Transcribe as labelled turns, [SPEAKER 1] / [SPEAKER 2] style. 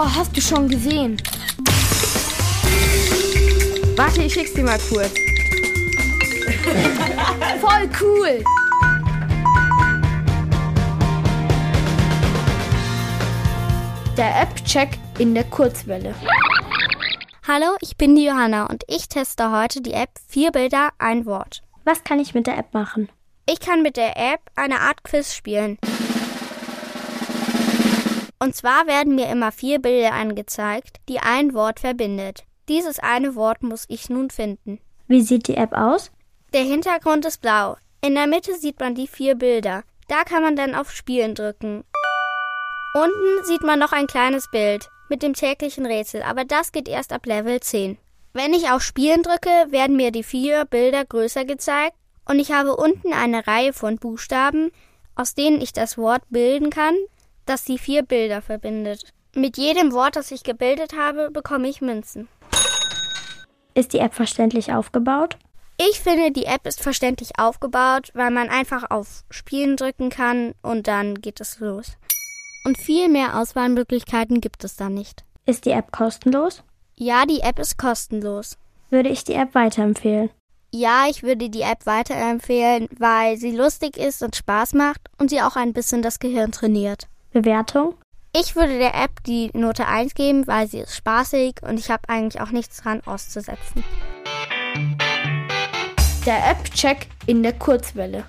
[SPEAKER 1] Oh, hast du schon gesehen? Warte, ich schick's dir mal kurz. Voll cool! Der App-Check in der Kurzwelle.
[SPEAKER 2] Hallo, ich bin die Johanna und ich teste heute die App Vier Bilder, ein Wort.
[SPEAKER 3] Was kann ich mit der App machen?
[SPEAKER 2] Ich kann mit der App eine Art Quiz spielen. Und zwar werden mir immer vier Bilder angezeigt, die ein Wort verbindet. Dieses eine Wort muss ich nun finden.
[SPEAKER 3] Wie sieht die App aus?
[SPEAKER 2] Der Hintergrund ist blau. In der Mitte sieht man die vier Bilder. Da kann man dann auf Spielen drücken. Unten sieht man noch ein kleines Bild mit dem täglichen Rätsel, aber das geht erst ab Level 10. Wenn ich auf Spielen drücke, werden mir die vier Bilder größer gezeigt und ich habe unten eine Reihe von Buchstaben, aus denen ich das Wort bilden kann, das die vier Bilder verbindet. Mit jedem Wort, das ich gebildet habe, bekomme ich Münzen.
[SPEAKER 3] Ist die App verständlich aufgebaut?
[SPEAKER 2] Ich finde, die App ist verständlich aufgebaut, weil man einfach auf Spielen drücken kann und dann geht es los. Und viel mehr Auswahlmöglichkeiten gibt es da nicht.
[SPEAKER 3] Ist die App kostenlos?
[SPEAKER 2] Ja, die App ist kostenlos.
[SPEAKER 3] Würde ich die App weiterempfehlen?
[SPEAKER 2] Ja, ich würde die App weiterempfehlen, weil sie lustig ist und Spaß macht und sie auch ein bisschen das Gehirn trainiert.
[SPEAKER 3] Bewertung?
[SPEAKER 2] Ich würde der App die Note 1 geben, weil sie ist spaßig und ich habe eigentlich auch nichts dran auszusetzen.
[SPEAKER 1] Der App-Check in der Kurzwelle.